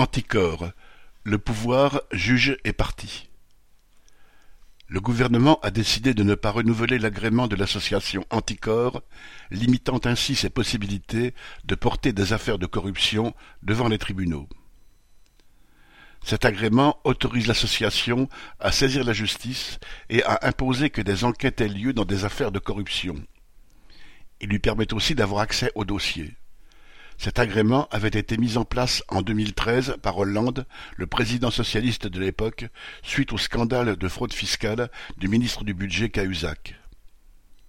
Anticorps, le pouvoir juge et partie. Le gouvernement a décidé de ne pas renouveler l'agrément de l'association Anticorps, limitant ainsi ses possibilités de porter des affaires de corruption devant les tribunaux. Cet agrément autorise l'association à saisir la justice et à imposer que des enquêtes aient lieu dans des affaires de corruption. Il lui permet aussi d'avoir accès aux dossiers. Cet agrément avait été mis en place en 2013 par Hollande, le président socialiste de l'époque, suite au scandale de fraude fiscale du ministre du Budget Cahuzac.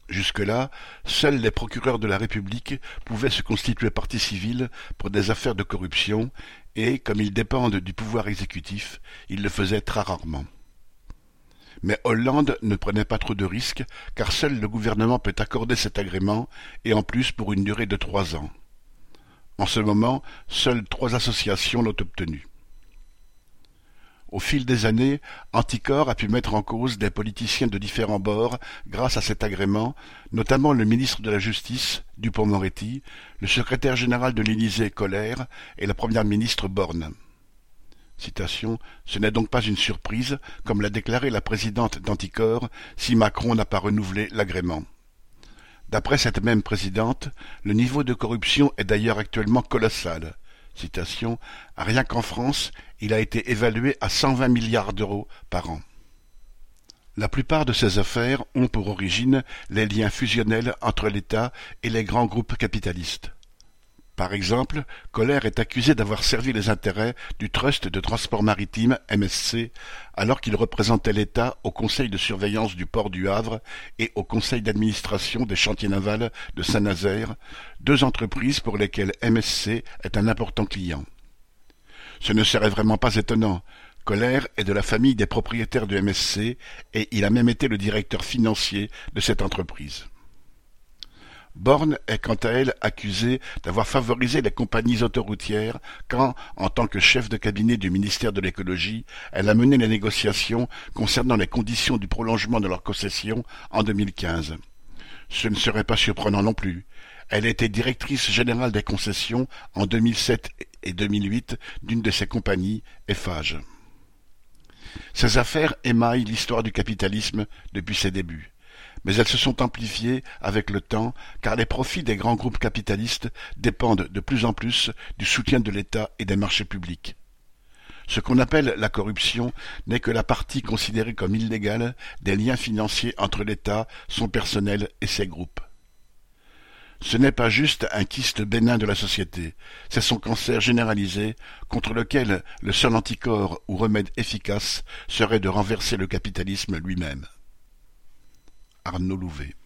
Jusque-là, seuls les procureurs de la République pouvaient se constituer partie civile pour des affaires de corruption et, comme ils dépendent du pouvoir exécutif, ils le faisaient très rarement. Mais Hollande ne prenait pas trop de risques, car seul le gouvernement peut accorder cet agrément, et en plus pour une durée de trois ans. En ce moment, seules trois associations l'ont obtenu. Au fil des années, Anticor a pu mettre en cause des politiciens de différents bords grâce à cet agrément, notamment le ministre de la Justice, Dupont-Moretti, le secrétaire général de l'Élysée, Colère, et la première ministre Borne. Citation, Ce n'est donc pas une surprise, comme l'a déclaré la présidente d'Anticor, si Macron n'a pas renouvelé l'agrément. D'après cette même présidente, le niveau de corruption est d'ailleurs actuellement colossal. Citation, Rien qu'en France, il a été évalué à 120 milliards d'euros par an. La plupart de ces affaires ont pour origine les liens fusionnels entre l'État et les grands groupes capitalistes. Par exemple, Colère est accusé d'avoir servi les intérêts du Trust de transport maritime MSC alors qu'il représentait l'État au conseil de surveillance du port du Havre et au conseil d'administration des chantiers navals de Saint-Nazaire, deux entreprises pour lesquelles MSC est un important client. Ce ne serait vraiment pas étonnant. Colère est de la famille des propriétaires de MSC et il a même été le directeur financier de cette entreprise. Borne est quant à elle accusée d'avoir favorisé les compagnies autoroutières quand, en tant que chef de cabinet du ministère de l'écologie, elle a mené les négociations concernant les conditions du prolongement de leur concession en 2015. Ce ne serait pas surprenant non plus. Elle était directrice générale des concessions en 2007 et 2008 d'une de ces compagnies, Eiffage. Ces affaires émaillent l'histoire du capitalisme depuis ses débuts mais elles se sont amplifiées avec le temps car les profits des grands groupes capitalistes dépendent de plus en plus du soutien de l'État et des marchés publics. Ce qu'on appelle la corruption n'est que la partie considérée comme illégale des liens financiers entre l'État, son personnel et ses groupes. Ce n'est pas juste un kyste bénin de la société, c'est son cancer généralisé contre lequel le seul anticorps ou remède efficace serait de renverser le capitalisme lui-même. Arnaud Louvet